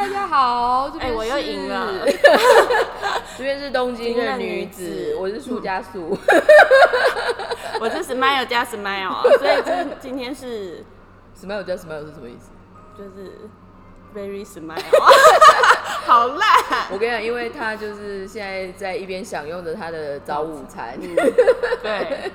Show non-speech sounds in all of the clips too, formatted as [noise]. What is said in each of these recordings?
大家好，这边哎我又是赢了，[laughs] 这边是东京的女子子，我是苏加素。[laughs] 我是 smile 加 smile 啊，所以今今天是 smile 加 smile 是什么意思？就是 very smile，[laughs] 好烂。我跟你讲，因为他就是现在在一边享用着他的早午餐，对，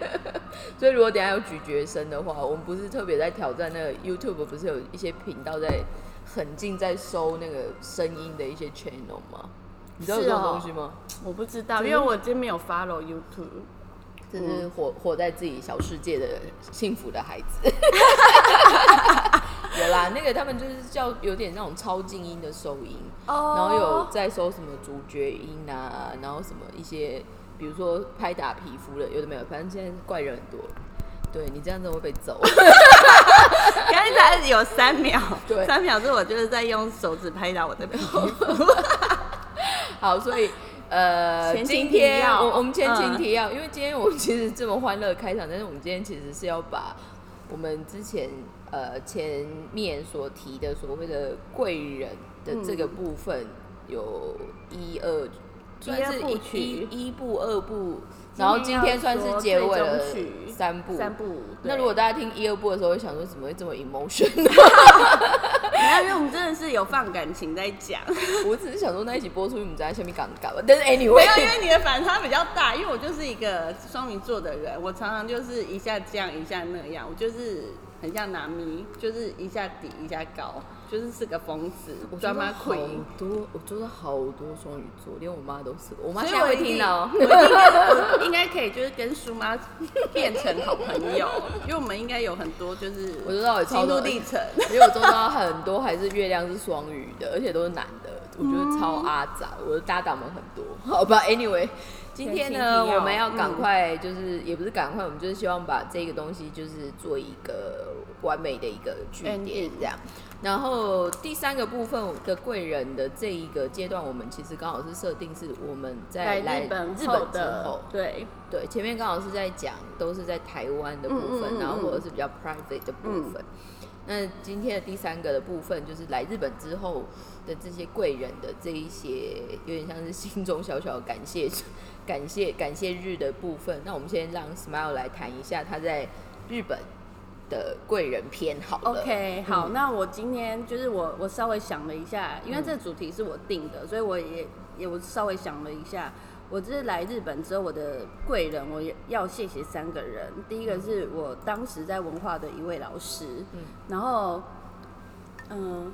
所以如果等下有咀嚼声的话，我们不是特别在挑战那个 YouTube，不是有一些频道在很近在收那个声音的一些 channel 吗？你知道有这种东西吗？我不知道，因为我今天没有 follow YouTube。就是活活在自己小世界的幸福的孩子。[laughs] 有啦，那个他们就是叫有点那种超静音的收音，哦然后有在收什么主角音啊，然后什么一些，比如说拍打皮肤的，有的没有，反正现在怪人很多。对你这样子会被揍。[laughs] 刚才有三秒，对。三秒是我就是在用手指拍打我的皮肤。[laughs] 好，所以呃，今天提要。我我们前情嗯。提要，因为今天我们其实这么欢乐开场，但是我们今天其实是要把我们之前呃前面所提的所谓的贵人的这个部分，有一二，算是一一部二部，然后今天算是结尾了三部。三部。那如果大家听一二部的时候，会想说怎么会这么 emotion？[laughs] 没有，因为我们真的是有放感情在讲。[laughs] 我只是想说那一集播出，你们在下面尴尬吧。但是没 anyway，有，因为你的反差比较大，因为我就是一个双鱼座的人，我常常就是一下这样一下那样，我就是很像拿咪，就是一下低一下高，就是是个疯子我抓，drama 好。多，我做了好多双鱼座，连我妈都是。我妈现在会听到。应该可以就是跟叔妈变成好朋友，[laughs] 因为我们应该有很多就是我知道心路历程。因 [laughs] 为我做到很多还是月亮是双鱼的，而且都是男的，我觉得超阿杂。我的搭档们很多，好吧，anyway。[laughs] 今天呢，我们要赶快，就是、也不是赶快，我们就是希望把这个东西就是做一个完美的一个据点这样。然后第三个部分的贵人的这一个阶段，我们其实刚好是设定是我们在来日本之后，对，对，前面刚好是在讲都是在台湾的部分，嗯嗯嗯然后或者是比较 private 的部分。那今天的第三个的部分，就是来日本之后的这些贵人的这一些，有点像是心中小小的感谢、感谢、感谢日的部分。那我们先让 Smile 来谈一下他在日本的贵人篇好了。OK，好，嗯那我今天就是我我稍微想了一下，因为这主题是我定的，所以我也也我稍微想了一下，我这是来日本之后，我的贵人我也要谢谢三个人。第一个是我当时在文化的一位老师，嗯然后嗯、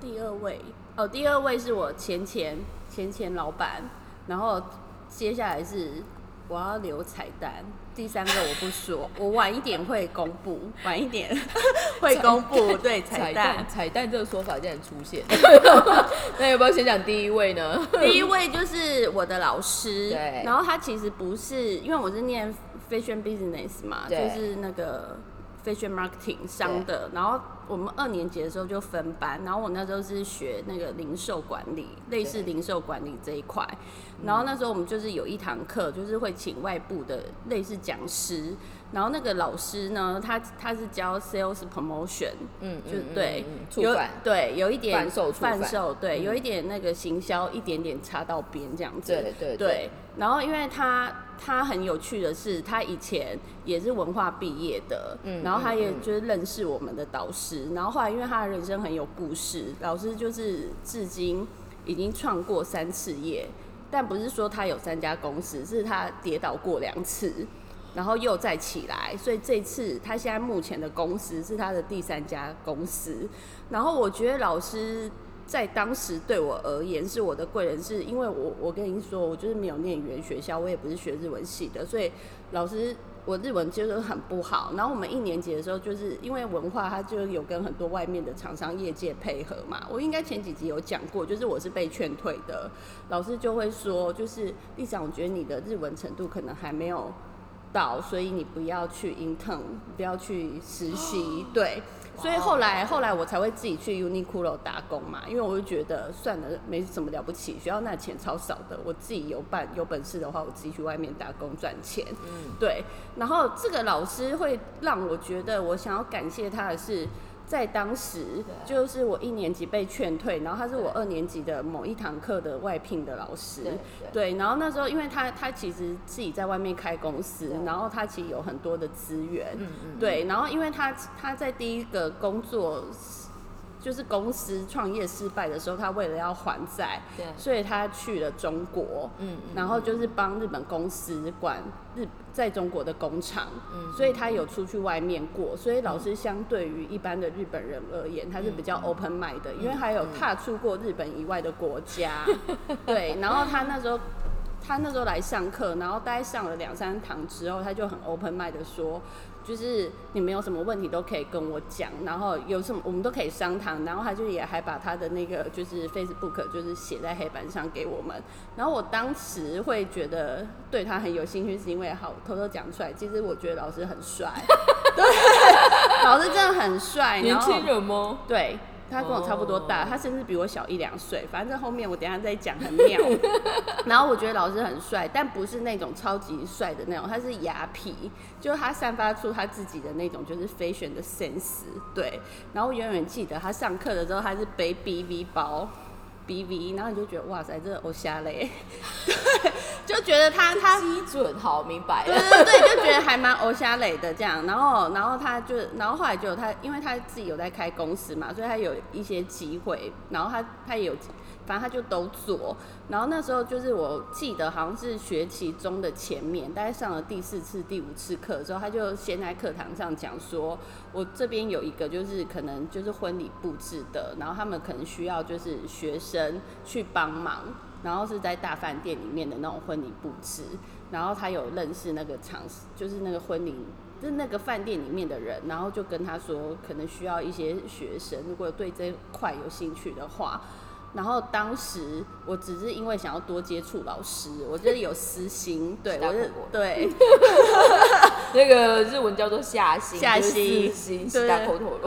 第二位哦，第二位是我前前前前老板，然后接下来是我要留彩蛋。第三个我不说，[laughs] 我晚一点会公布，晚一点 [laughs] 会公布。对，彩彩蛋蛋，。彩蛋这个说法竟然出现，[laughs] 那要不要先讲第一位呢？第一位就是我的老师，对然后他其实不是，因为我是念 fashion business 嘛，就是那个 fashion marketing 商的，然后我们二年级的时候就分班，然后我那时候是学那个零售管理，类似零售管理这一块，然后那时候我们就是有一堂课，就是会请外部的类似讲师，然后那个老师呢，他他是教 sales promotion，嗯，就嗯对，有犯。对，有一点贩售贩售，对，嗯。有一点那个行销，一点点插到边这样子。对对对。对。然后，因为他他很有趣的是，他以前也是文化毕业的，嗯然后他也就是认识我们的导师，然后后来因为他的人生很有故事，老师就是至今已经创过三次业，但不是说他有三家公司，是他跌倒过两次。然后又再起来，所以这次他现在目前的公司是他的第三家公司。然后我觉得老师在当时对我而言是我的贵人，是因为我我跟您说，我就是没有念语言学校，我也不是学日文系的，所以老师我日文就是很不好。然后我们一年级的时候，就是因为文化，它就有跟很多外面的厂商业界配合嘛。我应该前几集有讲过，就是我是被劝退的，老师就会说，就是丽长，我觉得你的日文程度可能还没有。到，所以你不要去 intern，不要去实习，对。所以后来后来我才会自己去 Uniqlo 打工嘛，因为我就觉得算了，没什么了不起，学校那钱超少的，我自己有办有本事的话，我自己去外面打工赚钱。嗯，对，然后这个老师会让我觉得，我想要感谢他的是，在当时就是我一年级被劝退，然后他是我二年级的某一堂课的外聘的老师。对，然后那时候因为他他其实自己在外面开公司，然后他其实有很多的资源，嗯嗯，对，然后因为他他在第一个工作就是公司创业失败的时候，他为了要还债，对，所以他去了中国，嗯嗯，然后就是帮日本公司管日在中国的工厂，嗯所以他有出去外面过，所以老师相对于一般的日本人而言，他是比较嗯 open mind 的，因为还有踏出过日本以外的国家，[laughs] 对，然后他那时候。他那时候来上课，然后大概上了两三堂之后，他就很 open mind 的说，就是你们有什么问题都可以跟我讲，然后有什么我们都可以商谈，然后他就也还把他的那个就是 Facebook 就是写在黑板上给我们，然后我当时会觉得对他很有兴趣，是因为好偷偷讲出来，其实我觉得老师很帅，对，老师真的很帅，年轻人吗？对。他跟我差不多大哦他甚至比我小一两岁。反正后面我等一下再讲，很妙。[laughs] 然后我觉得老师很帅，但不是那种超级帅的那种，他是雅痞，就是他散发出他自己的那种就是 fashion 的 sense。对，然后我永远记得他上课的时候，他是背 BV 包。BV，然后你就觉得哇塞，这个欧瞎嘞，[laughs] 对，就觉得他他基准好明白。对，对对，就觉得还蛮欧虾磊的这样，然后然后他就，然后后来就有他，因为他自己有在开公司嘛，所以他有一些机会，然后他他也有，反正他就都做。然后那时候就是我记得好像是学期中的前面，大概上了第四次、第五次课的时候，他就先在课堂上讲说，我这边有一个就是可能就是婚礼布置的，然后他们可能需要就是学生去帮忙。然后是在大饭店里面的那种婚礼布置，然后他有认识那个场，就是那个婚礼，就那个饭店里面的人，然后就跟他说，可能需要一些学生，如果对这块有兴趣的话。然后当时我只是因为想要多接触老师，我觉得有私心，对我是对。[laughs] 那个日文叫做下心，下就是心四心，对。大口头。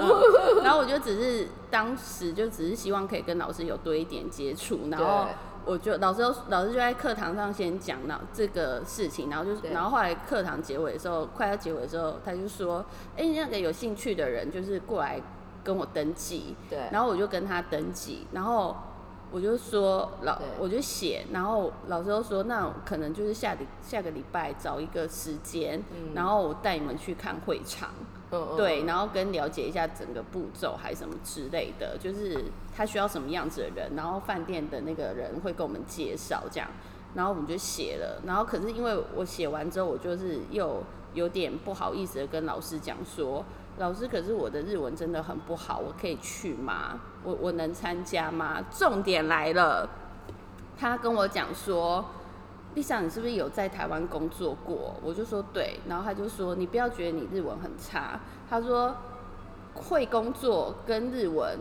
然后我就只是当时就只是希望可以跟老师有多一点接触，然后我就老师老师就在课堂上先讲到这个事情，然后就对。然后后来课堂结尾的时候，快要结尾的时候，他就说：“哎、那个有兴趣的人就是过来跟我登记。”对，然后我就跟他登记，然后我就说老我就写，然后老师就说那可能就是下礼下个礼拜找一个时间，嗯然后我带你们去看会场。嗯嗯对，然后跟了解一下整个步骤还是什么之类的，就是他需要什么样子的人，然后饭店的那个人会跟我们介绍这样，然后我们就写了，然后可是因为我写完之后，我就是又有点不好意思的跟老师讲说，老师，可是我的日文真的很不好，我可以去吗？我我能参加吗？重点来了，他跟我讲说。丽莎，你是不是有在台湾工作过？我就说对，然后他就说你不要觉得你日文很差，他说会工作跟日文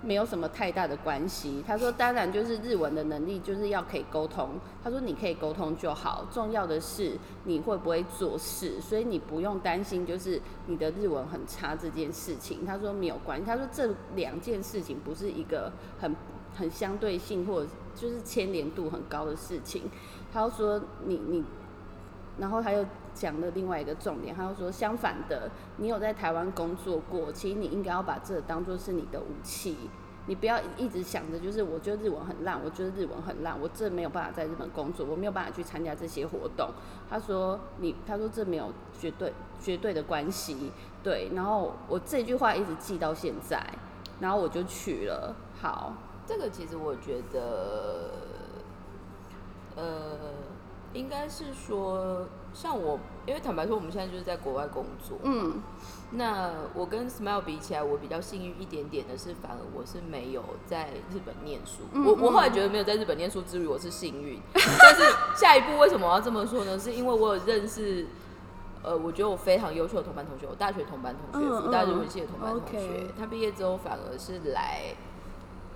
没有什么太大的关系。他说当然就是日文的能力就是要可以沟通，他说你可以沟通就好，重要的是你会不会做事，所以你不用担心就是你的日文很差这件事情。他说没有关系，他说这两件事情不是一个很很相对性或者就是牵连度很高的事情。他说你你，然后他又讲的另外一个重点，他又说相反的，你有在台湾工作过，其实你应该要把这当做是你的武器，你不要一直想着就是我觉得日文很烂，我觉得日文很烂，我这没有办法在日本工作，我没有办法去参加这些活动。他说你，他说这没有绝对绝对的关系，对。然后我这句话一直记到现在，然后我就去了。好，这个其实我觉得，呃，应该是说，像我，因为坦白说，我们现在就是在国外工作，嗯那我跟 Smile 比起来，我比较幸运一点点的是，反而我是没有在日本念书。嗯我我后来觉得没有在日本念书之余，我是幸运。[laughs] 但是下一步为什么我要这么说呢？是因为我有认识，呃，我觉得我非常优秀的同班同学，我大学同班同学，嗯福大日文系的同班同学，他毕业之后反而是来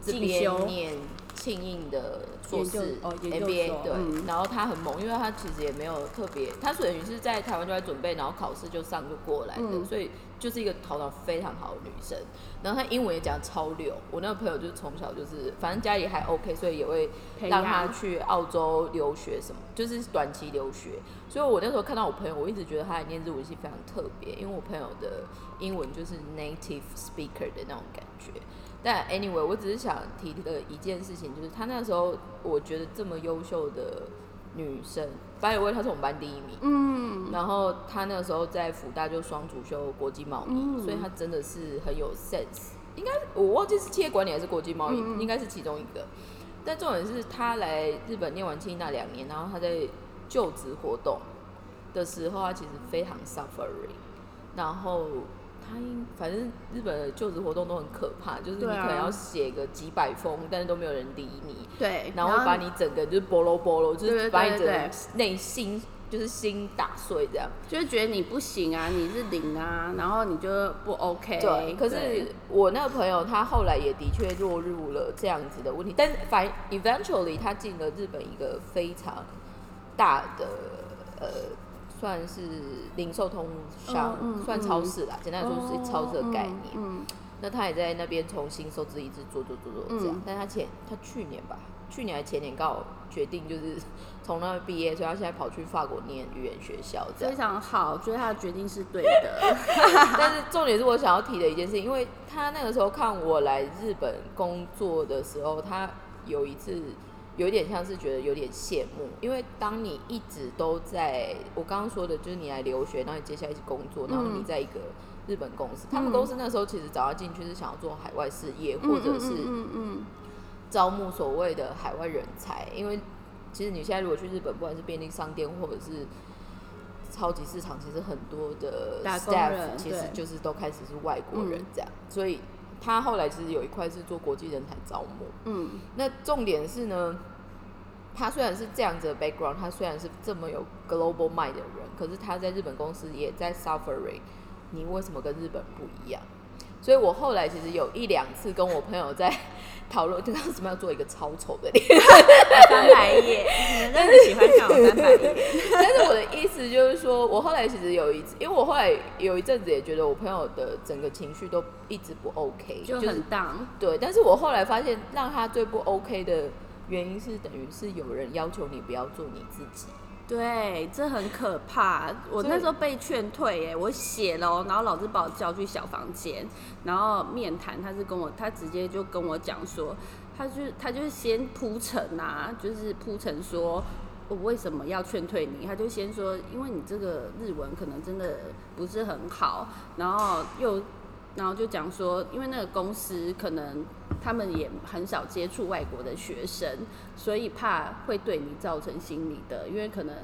这边念庆应的硕士哦 MBA，对，嗯然后他很猛，因为他其实也没有特别，他等于是在台湾就在准备，然后考试就上就过来的，嗯所以就是一个头脑非常好的女生。然后她英文也讲超溜，我那个朋友就是从小就是，反正家里还 OK，所以也会培让她去澳洲留学什么，就是短期留学。所以我那时候看到我朋友，我一直觉得他的念日文系非常特别，因为我朋友的英文就是 native speaker 的那种感觉。但 anyway，我只是想提的一件事情，就是她那时候我觉得这么优秀的女生，by the way，她是我们班第一名。嗯，然后她那个时候在福大就双主修国际贸易，嗯所以她真的是很有 sense。应该我忘记是企业管理还是国际贸易，应该是其中一个。但重点是她来日本念完清那两年，然后她在就职活动的时候，她其实非常 suffering。然后她应反正日本的就职活动都很可怕，就是你可能要写个几百封，但是都没有人理你。对，然后把你整个就是菠萝菠萝，就是把你整个内心就是心打碎这样。就是觉得你不行啊，你是零啊，然后你就不 OK。对，可是我那个朋友他后来也的确落入了这样子的问题，但是反 eventually 他进了日本一个非常大的呃，算是零售通商，算超市啦，简单来说是超市的概念。嗯，那他也在那边重新收支一直做做做做这样，嗯但他前他去年吧，去年还前年刚好决定就是 [laughs] 从那毕业，所以他现在跑去法国念语言学校这样非。常好，觉得他的决定是对的。[laughs] 但是重点是我想要提的一件事情，因为他那个时候看我来日本工作的时候，他有一次有点像是觉得有点羡慕，因为当你一直都在我刚刚说的，就是你来留学，然后你接下来一起工作，然后你在一个日本公司，他们公司那时候其实找他进去是想要做海外事业，或者是招募所谓的海外人才，因为其实你现在如果去日本，不管是便利商店或者是超级市场，其实很多的 staff 其实就是都开始是外国人嗯。这样，所以他后来其实有一块是做国际人才招募。嗯那重点是呢，他虽然是这样子的 background，他虽然是这么有 global mind 的人，可是他在日本公司也在 suffering。你为什么跟日本不一样？所以我后来其实有一两次跟我朋友在 [laughs] 讨论，为什么要做一个超丑的脸？嗯，翻白眼，你们真的喜欢看我翻白眼。但是我的意思就是说，我后来其实有一次，因为我后来有一阵子也觉得我朋友的整个情绪都一直不 OK，就是很荡，对。但是我后来发现，让他最不 OK 的原因是，等于是有人要求你不要做你自己。对，这很可怕。我那时候被劝退耶，我写了哦，然后老师把我叫去小房间，然后面谈，他是跟我，他直接就跟我讲说，他就他就是先铺陈啊，就是铺陈说。我为什么要劝退你？他就先说，因为你这个日文可能真的不是很好，然后又，然后就讲说，因为那个公司可能他们也很少接触外国的学生，所以怕会对你造成心理的，因为可能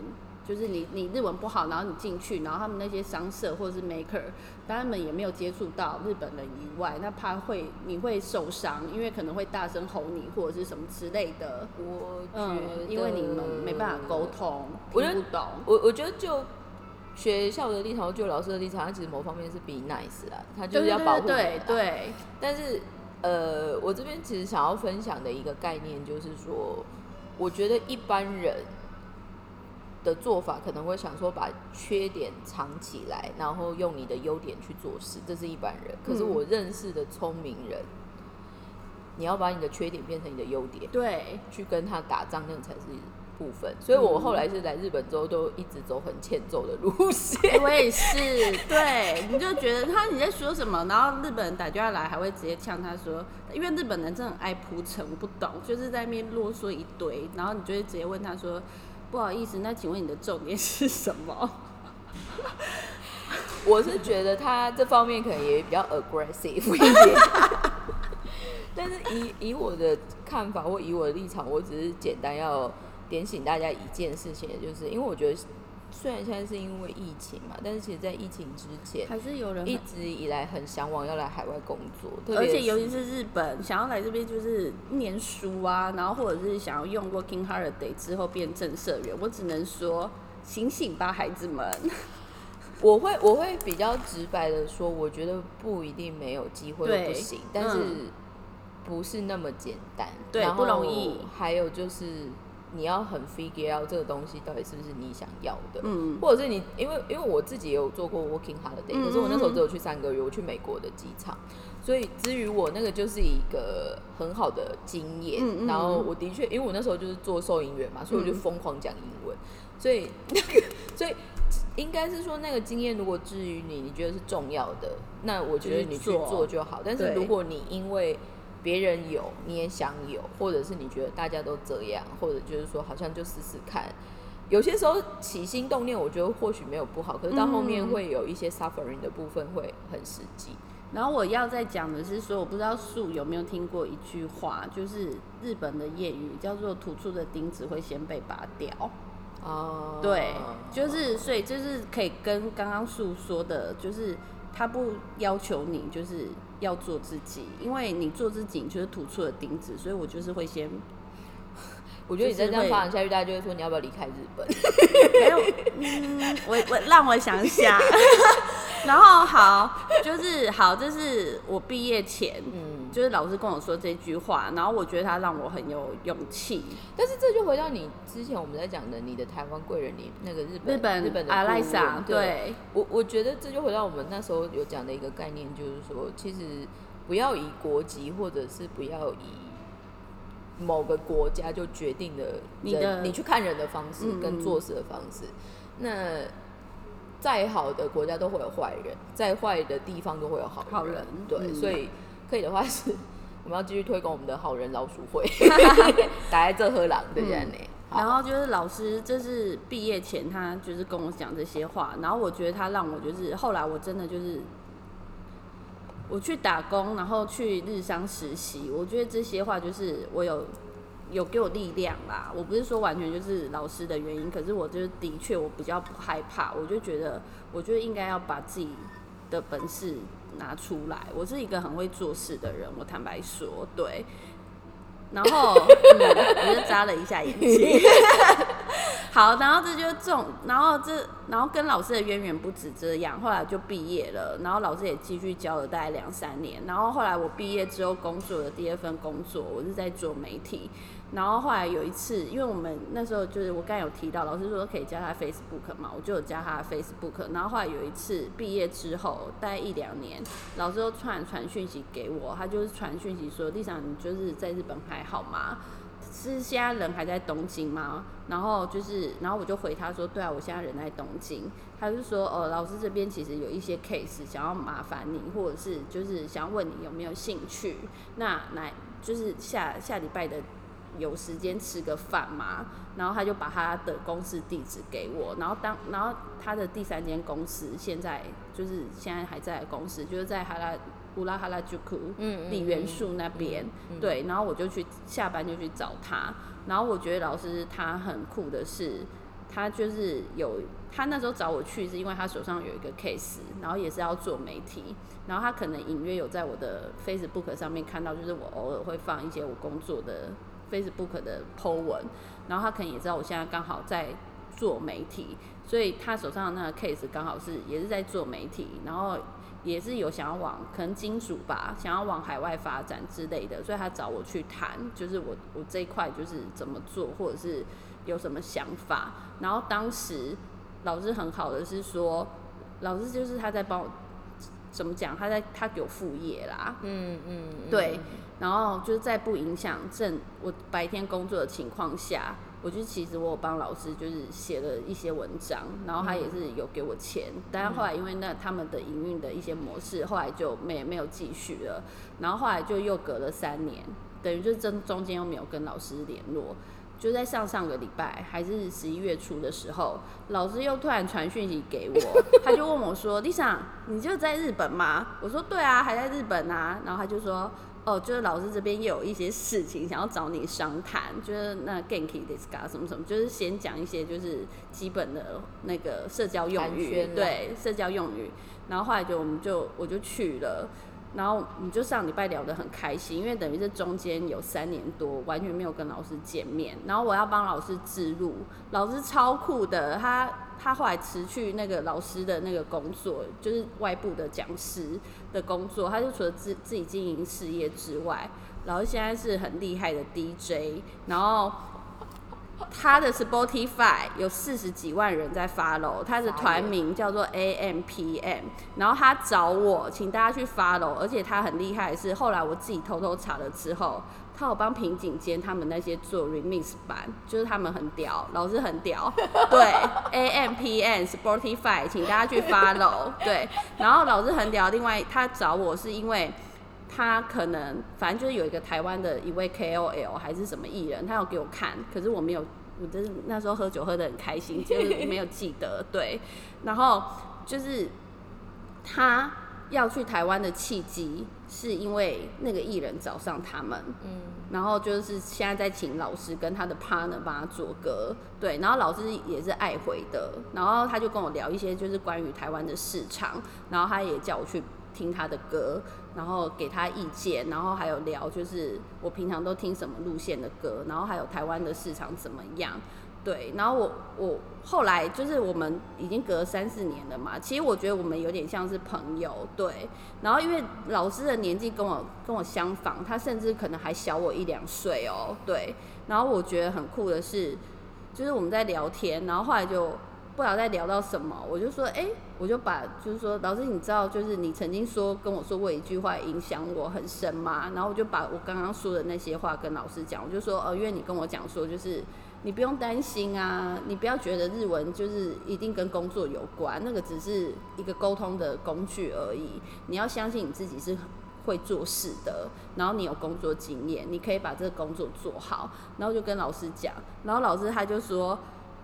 就是你你日文不好，然后你进去，然后他们那些商社或者是 maker，他们也没有接触到日本人以外，那怕会你会受伤，因为可能会大声吼你或者是什么之类的。我觉嗯得，，因为你们没办法沟，通，我不懂。我我觉得就。学校的立场，就老师的立场，他其实某方面是 be nice 啦，他就是要保护你对对对，但是，呃，我这边其实想要分享的一个概念就是说，我觉得一般人的做法可能会想说把缺点藏起来，然后用你的优点去做事，这是一般人。可是嗯。我认识的聪明人，你要把你的缺点变成你的优点，对，去跟他打仗，那个才是部分。所以我后来是来日本之后，都一直走很欠揍的路线。[laughs] 我也是，对，你就觉得他你在说什么，然后日本人打电话来还会直接呛他说，因为日本人真的很爱铺陈，我不懂，就是在那边啰嗦一堆，然后你就会直接问他说，不好意思，那请问你的重点是什么？[laughs] 我是觉得他这方面可能也比较 aggressive 一点，[laughs] 但是以以我的看法或以我的立场，我只是简单要点醒大家一件事情，就是因为我觉得虽然现在是因为疫情嘛，但是其实在疫情之前，还是有人一直以来很向往要来海外工作，特而且尤其是日本，想要来这边就是念书啊，然后或者是想要用 working holiday 之后变正社员，我只能说醒醒吧，孩子们。[laughs] 我会我会比较直白的说，我觉得不一定没有机会对不行，但是嗯不是那么简单，对不容易还有就是你要很 figure out 这个东西到底是不是你想要的，嗯，或者是你因为因为我自己也有做过 working holiday，、嗯可是我那时候只有去三个月，我去美国的机场，所以至于我那个就是一个很好的经验。然后嗯我的确，因为我那时候就是做收银员嘛，所以我就嗯疯狂讲英文，所以那个 [laughs] 所以。应该是说那个经验，如果至于你，你觉得是重要的，那我觉得你去做。做就好。但是如果你因为别人有，你也想有，或者是你觉得大家都这样，或者就是说好像就试试看。有些时候起心动念，我觉得或许没有不好，可是到后面嗯会有一些 suffering 的部分会很实际。然后我要再讲的是说，我不知道树有没有听过一句话，就是日本的谚语叫做“突出的钉子会先被拔掉”。哦，对，就是所以就是可以跟刚刚树说的，就是他不要求你就是要做自己，因为你做自己，你就是突出了钉子，所以我就是会先 [laughs] 我觉得你再这样发展下去，大家就会说你要不要离开日本？[laughs] 没有，嗯，[laughs] 我我让我想想，然后好，就是好，这是我毕业前，嗯，就是老师跟我说这句话，然后我觉得他让我很有勇气。但是这就回到你之前我们在讲的你的台湾贵人，你那个日本日本日本的阿赖顾问萨，对。我我觉得这就回到我们那时候有讲的一个概念，就是说，其实不要以国籍，或者是不要以某个国家就决定了你的你去看人的方式跟做事的方式。那再好的国家都会有坏人，再坏的地方都会有好人。好人对，嗯所以可以的话是，我们要继续推广我们的好人老鼠会，[laughs] 打在这喝狼对不对呢？然后就是老师，这是毕业前他就是跟我讲这些话，然后我觉得他让我就是后来我真的就是我去打工，然后去日商实习，我觉得这些话就是我有有给我力量啦。我不是说完全就是老师的原因，可是我就是的确我比较不害怕，我就觉得我觉得应该要把自己的本事拿出来。我是一个很会做事的人，我坦白说，对。然后，[laughs] 嗯，我就眨了一下眼睛。[laughs] 好，然后这就这种，然后这，然后跟老师的渊源不止这样，后来就毕业了，然后老师也继续教了大概两三年，然后后来我毕业之后工作的第二份工作，我是在做媒体，然后后来有一次，因为我们那时候就是我刚有提到，老师说可以加他 Facebook 嘛，我就有加他 Facebook。然后后来有一次毕业之后，待一两年，老师又突然传讯息给我，他就是传讯息说：“丽莎，你就是在日本还好吗？是现在人还在东京吗？”然后就是，然后我就回他说：“对啊，我现在人在东京。”他就说：“哦，老师这边其实有一些 case 想要麻烦你，或者是就是想要问你有没有兴趣。那来就是下下礼拜的。”有时间吃个饭嘛，然后他就把他的公司地址给我，然后当然后他的第三间公司现在就是现在还在的公司，就是在哈拉乌拉哈拉朱库嗯李元素那边，嗯对，然后我就去下班就去找他，然后我觉得老师他很酷的是，他就是有他那时候找我去是因为他手上有一个 case，然后也是要做媒体，然后他可能隐约有在我的 Facebook 上面看到，就是我偶尔会放一些我工作的。Facebook 的 po 文，然后他可能也知道我现在刚好在做媒体，所以他手上的那个 case 刚好是也是在做媒体，然后也是有想要往可能金属吧，想要往海外发展之类的，所以他找我去谈，就是我我这一块就是怎么做，或者是有什么想法。然后当时老师很好的是说，老师就是他在帮我怎么讲，他在他给我副业啦，嗯嗯，对，然后就是在不影响正我白天工作的情况下，我就其实我有帮老师就是写了一些文章，然后他也是有给我钱，但是后来因为那他们的营运的一些模式，后来就没没有继续了，然后后来就又隔了三年，等于就是中中间又没有跟老师联络。就在上上个礼拜，还是十一月初的时候，老师又突然传讯息给我，[laughs] 他就问我说：“Lisa，你就在日本吗？”我说：“对啊，还在日本啊。”然后他就说：“哦，就是老师这边也有一些事情想要找你商谈，就是那 ganky discuss 什么什么，就是先讲一些就是基本的那个社交用语，对社交用语。然后后来就我们就我就去了。然后我们就上礼拜聊得很开心，因为等于是中间有三年多完全没有跟老师见面，然后我要帮老师自录，老师超酷的，他他后来辞去那个老师的那个工作，就是外部的讲师的工作，他就除了自自己经营事业之外，老师现在是很厉害的 DJ，然后。他的 Spotify 有四十几万人在 follow，他的团名叫做 AMPM，然后他找我，请大家去 follow，而且他很厉害的是，后来我自己偷偷查了之后，他有帮平井坚他们那些做 remix 版，就是他们很屌，老师很屌，[laughs] 对 AMPM Spotify，请大家去 follow，对，然后老师很屌，另外他找我是因为。他可能反正就是有一个台湾的一位 KOL 还是什么艺人，他有给我看，可是我没有，我真是那时候喝酒喝得很开心，就是没有记得。对，然后就是他要去台湾的契机，是因为那个艺人找上他们，嗯，然后就是现在在请老师跟他的 partner 帮他做歌，对，然后老师也是爱回的，然后他就跟我聊一些就是关于台湾的市场，然后他也叫我去。听他的歌，然后给他意见，然后还有聊，就是我平常都听什么路线的歌，然后还有台湾的市场怎么样，对，然后我我后来就是我们已经隔三四年了嘛，其实我觉得我们有点像是朋友，对，然后因为老师的年纪跟我跟我相仿，他甚至可能还小我一两岁哦，对，然后我觉得很酷的是，就是我们在聊天，然后后来就。不知道在聊到什么，我就说，哎，我就把就是说，老师，你知道，就是你曾经说跟我说过一句话，影响我很深吗？然后我就把我刚刚说的那些话跟老师讲，我就说，呃，因为你跟我讲说，就是你不用担心啊，你不要觉得日文就是一定跟工作有关，那个只是一个沟通的工具而已。你要相信你自己是会做事的，然后你有工作经验，你可以把这个工作做好。然后就跟老师讲，然后老师他就说，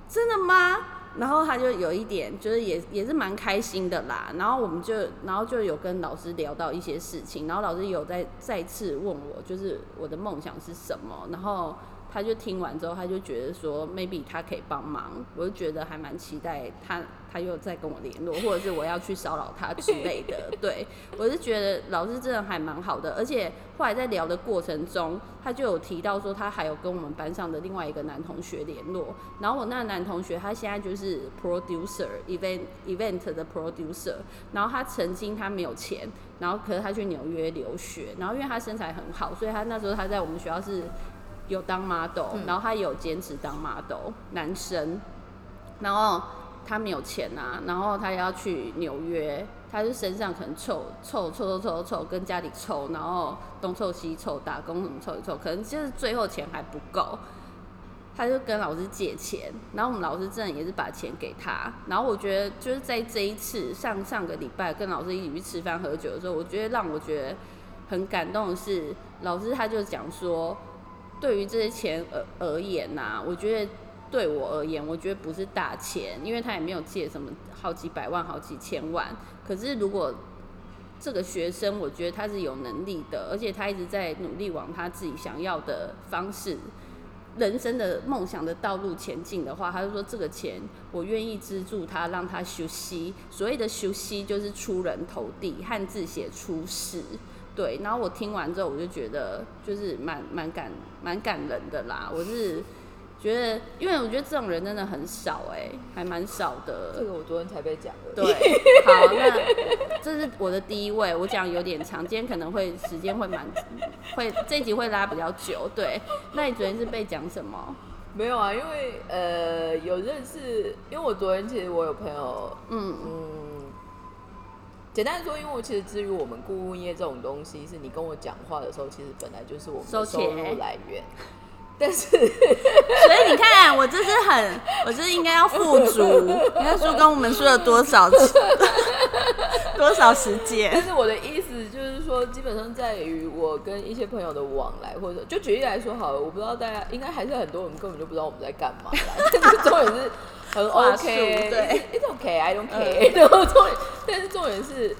真的吗？然后他就有一点，就是也也是蛮开心的啦。然后我们就，然后就有跟老师聊到一些事情。然后老师有再再次问我，就是我的梦想是什么。然后他就听完之后，他就觉得说，maybe 他可以帮忙。我就觉得还蛮期待他。他又在跟我联络，或者是我要去骚扰他之类的。对我是觉得老师真的还蛮好的，而且后来在聊的过程中，他就有提到说他还有跟我们班上的另外一个男同学联络。然后我那个男同学他现在就是 producer event event 的 producer。然后他曾经他没有钱，然后可是他去纽约留学，然后因为他身材很好，所以他那时候他在我们学校是有当 model，然后他有兼职当 model 男生，然后。他没有钱啊，然后他要去纽约，他就身上可能凑凑凑凑凑凑，跟家里凑，然后东凑西凑，打工什么凑一凑，可能就是最后钱还不够，他就跟老师借钱，然后我们老师真的也是把钱给他，然后我觉得就是在这一次上上个礼拜跟老师一起去吃饭喝酒的时候，我觉得让我觉得很感动的是，老师他就讲说，对于这些钱而而言呐，我觉得。对我而言，我觉得不是大钱，因为他也没有借什么好几百万、好几千万。可是如果这个学生，我觉得他是有能力的，而且他一直在努力往他自己想要的方式、人生的梦想的道路前进的话，他就说这个钱我愿意资助他，让他休息。所谓的休息就是出人头地，汉字写出世。对，然后我听完之后，我就觉得就是蛮蛮感蛮感人的啦。我是。觉得，因为我觉得这种人真的很少哎，还蛮少的。这个我昨天才被讲的。对，[laughs] 好，那这是我的第一位，我讲有点长，今天可能会时间会蛮，会这集会拉比较久。对，那你昨天是被讲什么？没有啊，因为呃有认识，因为我昨天其实我有朋友，嗯嗯，简单说，因为我其实至于我们顾问业这种东西，是你跟我讲话的时候，其实本来就是我们的收入来源。[laughs] 但是，所以你看，我这是很，我这是应该要付足。你看书跟我们说了多少次，[laughs] 多少时间？但是我的意思就是说，基本上在于我跟一些朋友的往来，或者就举例来说好了，我不知道大家应该还是很多人根本就不知道我们在干嘛。[laughs] 但是重点是很 OK，对，It's OK，I don't care。然后重点，但是重点是。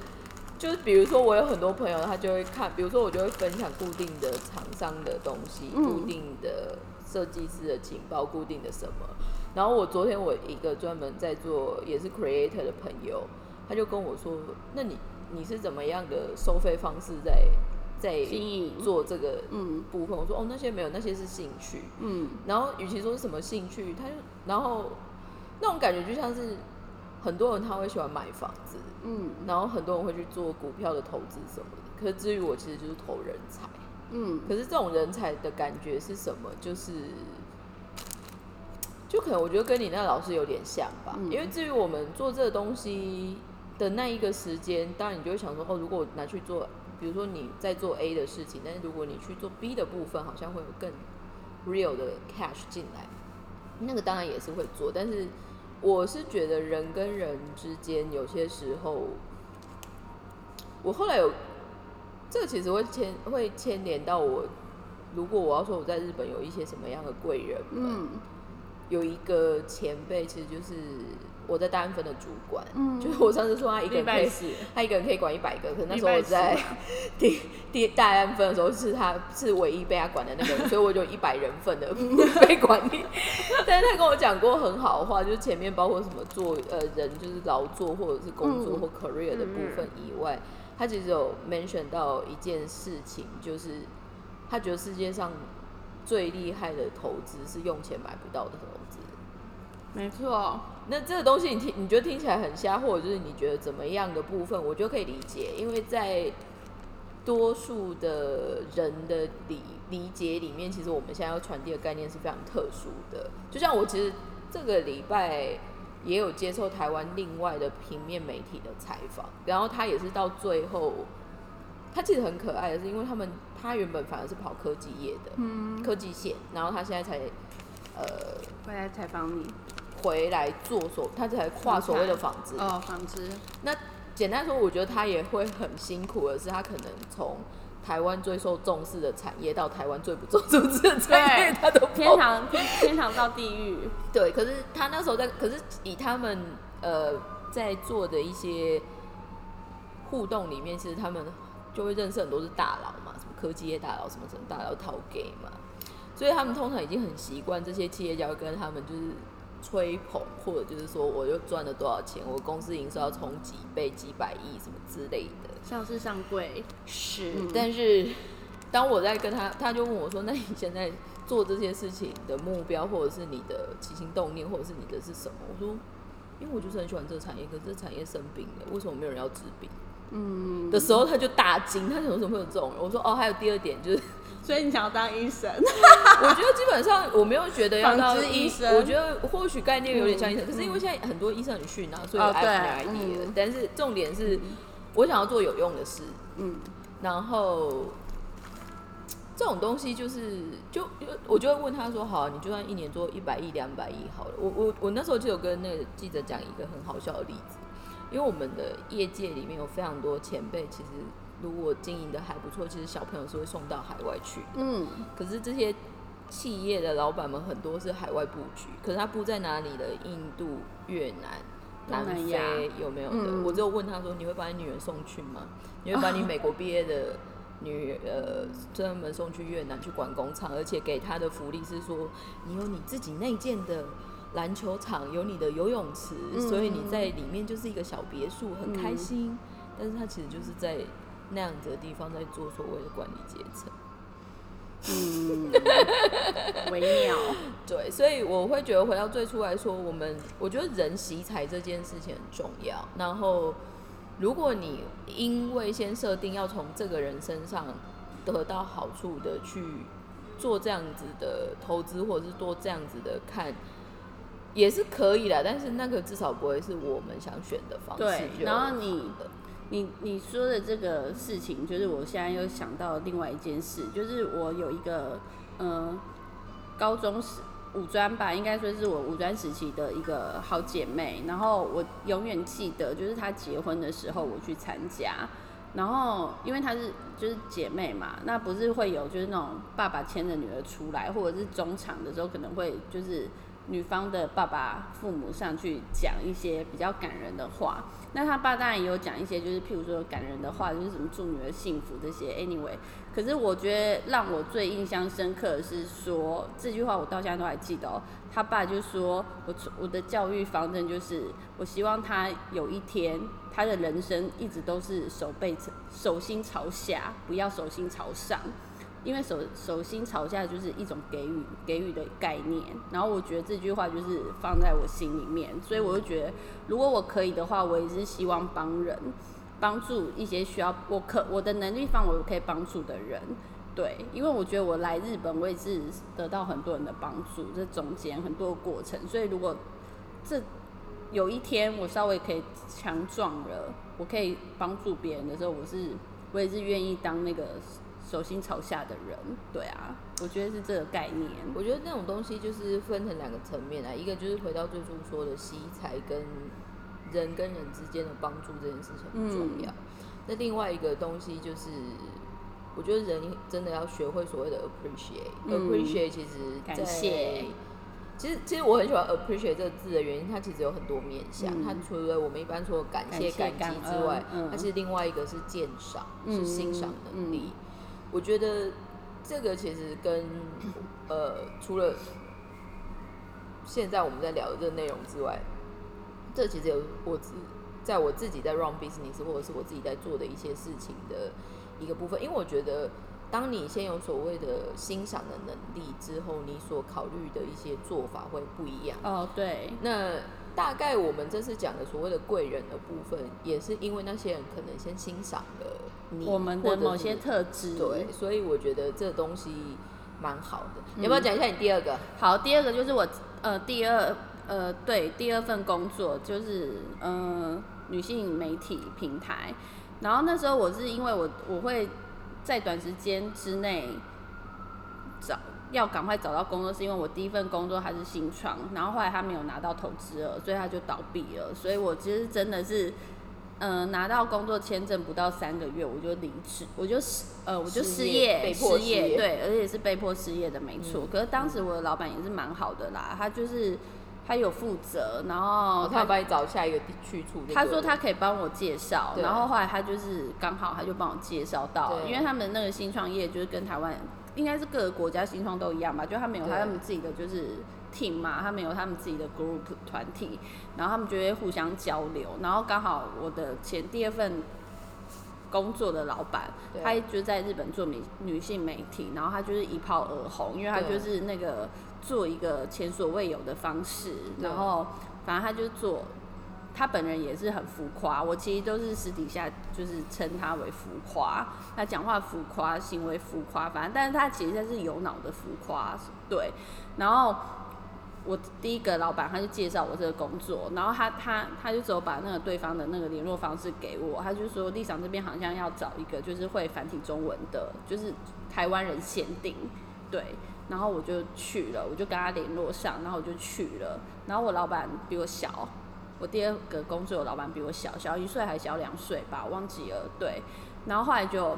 就是比如说，我有很多朋友，他就会看，比如说我就会分享固定的厂商的东西，固定的设计师的情报，固定的什么。然后我昨天我一个专门在做也是 creator 的朋友，他就跟我说：“那你你是怎么样的收费方式在在经营做这个嗯部分？我说哦，那些没有，那些是兴趣。嗯然后与其说是什么兴趣，他就然后那种感觉就像是很多人他会喜欢买房子，嗯然后很多人会去做股票的投资什么的。可是至于我，其实就是投人才。嗯可是这种人才的感觉是什么？就是，就可能我觉得跟你那个老师有点像吧。嗯因为至于我们做这个东西的那一个时间，当然你就会想说，哦，如果我拿去做，比如说你在做 A 的事情，但是如果你去做 B 的部分，好像会有更 real 的 cash 进来，那个当然也是会做。但是我是觉得人跟人之间有些时候，我后来有这个其实会牵会牵连到我。如果我要说我在日本有一些什么样的贵人，嗯有一个前辈，其实就是我在大安分的主管，嗯。就是我上次说他一个人可以，他一个人可以管一百个，可是那时候我在第第大安分的时候是他是唯一被他管的那个人，[laughs] 所以我就一百人份的 [laughs] 被管理。但是他跟我讲过很好的话，就是前面包括什么做呃人就是劳作或者是工作嗯。或 career 的部分以外，他其实有 mention 到一件事情，就是他觉得世界上最厉害的投资是用钱买不到的投资。没错，那这个东西你听，你觉得听起来很瞎，或者就是你觉得怎么样的部分，我觉得可以理解，因为在多数的人的理理解里面，其实我们现在要传递的概念是非常特殊的。就像我其实这个礼拜也有接受台湾另外的平面媒体的采访，然后他也是到最后，他其实很可爱的是，因为他们他原本反而是跑科技业的，嗯，科技线，然后他现在才呃回来采访你。回来做所，他才跨所谓的纺织。哦，纺织，那简单说，我觉得他也会很辛苦的是，他可能从台湾最受重视的产业到台湾最不受重视的产业，他都天跑堂天天堂到地狱。对，可是他那时候在，可是以他们呃在做的一些互动里面，其实他们就会认识很多是大佬嘛，什么科技业大佬，什么什么大佬淘 gay 嘛，所以他们通常已经很习惯这些企业家跟他们就是吹捧，或者就是说我又赚了多少钱，我公司营收要冲几倍、几百亿什么之类的。上市上柜，是嗯但是当我在跟他，他就问我说：“那你现在做这些事情的目标，或者是你的起心动念，或者是你的是什么？”我说：“因为我就是很喜欢这个产业，可是这产业生病了，为什么没有人要治病？”嗯，的时候他就大惊，他想说怎么会有这种人？我说：“哦，还有第二点就是，所以你想要当医生？我觉得基本上我没有觉得要当医生。我觉得或许概念有点像医生，可是因为现在很多医生很逊啊，所以哦 I have 对 no idea、嗯。但是重点是，我想要做有用的事，嗯。然后这种东西就是，就我就会问他说：“好，你就算一年做一百亿、两百亿好了。我”我我那时候就有跟那个记者讲一个很好笑的例子，因为我们的业界里面有非常多前辈，其实如果经营的还不错，其实小朋友是会送到海外去的。嗯可是这些企业的老板们很多是海外布局，可是他布在哪里的？印度、越南、南非有没有的？嗯我只有问他说：“你会把你女儿送去吗？你会把你美国毕业的女呃专门送去越南去管工厂，而且给他的福利是说，你有你自己内建的。”篮球场有你的游泳池，嗯所以你在里面就是一个小别墅，很开心。但是他其实就是在那样子的地方在做所谓的管理阶层。嗯，微妙。[laughs] 对，所以我会觉得回到最初来说，我们我觉得人习才这件事情很重要。然后，如果你因为先设定要从这个人身上得到好处的去做这样子的投资，或者是做这样子的看，也是可以的。但是那个至少不会是我们想选的方式对然后你你你说的这个事情，就是我现在又想到另外一件事，就是我有一个呃高中时五专吧，应该说是我五专时期的一个好姐妹，然后我永远记得，就是她结婚的时候我去参加，然后因为她是就是姐妹嘛，那不是会有就是那种爸爸牵着女儿出来，或者是中场的时候可能会就是女方的爸爸、父母上去讲一些比较感人的话。那他爸当然也有讲一些，就是譬如说感人的话，就是什么祝女儿幸福这些。Anyway，可是我觉得让我最印象深刻的是说这句话，我到现在都还记得哦。他爸就说：“我我的教育方针就是，我希望他有一天，他的人生一直都是手背手心朝下，不要手心朝上。”因为手手心朝下就是一种给予给予的概念，然后我觉得这句话就是放在我心里面，所以我就觉得如果我可以的话，我也是希望帮人，帮助一些需要我可我的能力范围我可以帮助的人，对，因为我觉得我来日本我也是得到很多人的帮助，这中间很多过程，所以如果这有一天我稍微可以强壮了，我可以帮助别人的时候，我是我也是愿意当那个。手心朝下的人，对啊，我觉得是这个概念。我觉得那种东西就是分成两个层面啊，一个就是回到最初说的惜才跟人跟人之间的帮助这件事情很重要。那另外一个东西就是，我觉得人真的要学会所谓的 appreciate，appreciate 其实感谢。其实其实我很喜欢 appreciate 这个字的原因，它其实有很多面向。它除了我们一般说感谢、感激之外，它其实另外一个是鉴赏，是欣赏能力。我觉得这个其实跟呃，除了现在我们在聊的这个内容之外，这其实有我自在我自己在 run business 或者是我自己在做的一些事情的一个部分。因为我觉得，当你先有所谓的欣赏的能力之后，你所考虑的一些做法会不一样。哦，对。那大概我们这次讲的所谓的贵人的部分，也是因为那些人可能先欣赏了。我们的某些特质，对，所以我觉得这东西蛮好的。要不要讲一下你第二个？好，第二个就是我呃，第二呃，对，第二份工作就是嗯，女性媒体平台。然后那时候我是因为我我会在短时间之内找要赶快找到工作，是因为我第一份工作还是新创，然后后来他没有拿到投资额，所以他就倒闭了。所以我其实真的是。嗯，拿到工作签证不到三个月，我就离职，我就失呃，我就失业，失业，对，而且是被迫失业的，没错。可是当时我的老板也是蛮好的啦，他就是他有负责，然后他帮你找下一个去处。他说他可以帮我介绍，然后后来他就是刚好他就帮我介绍到，因为他们那个新创业就是跟台湾应该是各个国家新创都一样吧，就他们有他们自己的就是。Team 嘛，他们有他们自己的 group 团体，然后他们就会互相交流。然后刚好我的前第二份工作的老板，他就在日本做女女性媒体，然后他就是一炮而红，因为他就是那个做一个前所未有的方式。然后反正他就做，他本人也是很浮夸。我其实都是私底下就是称他为浮夸，他讲话浮夸，行为浮夸，反正但是他其实他是有脑的浮夸，对，然后。我第一个老板他就介绍我这个工作，然后他他他就只有把那个对方的那个联络方式给我，他就说立场这边好像要找一个就是会繁体中文的，就是台湾人限定，对，然后我就去了，我就跟他联络上，然后我就去了，然后我老板比我小，我第二个工作的老板比我小小一岁还小两岁吧，忘记了，对，然后后来就。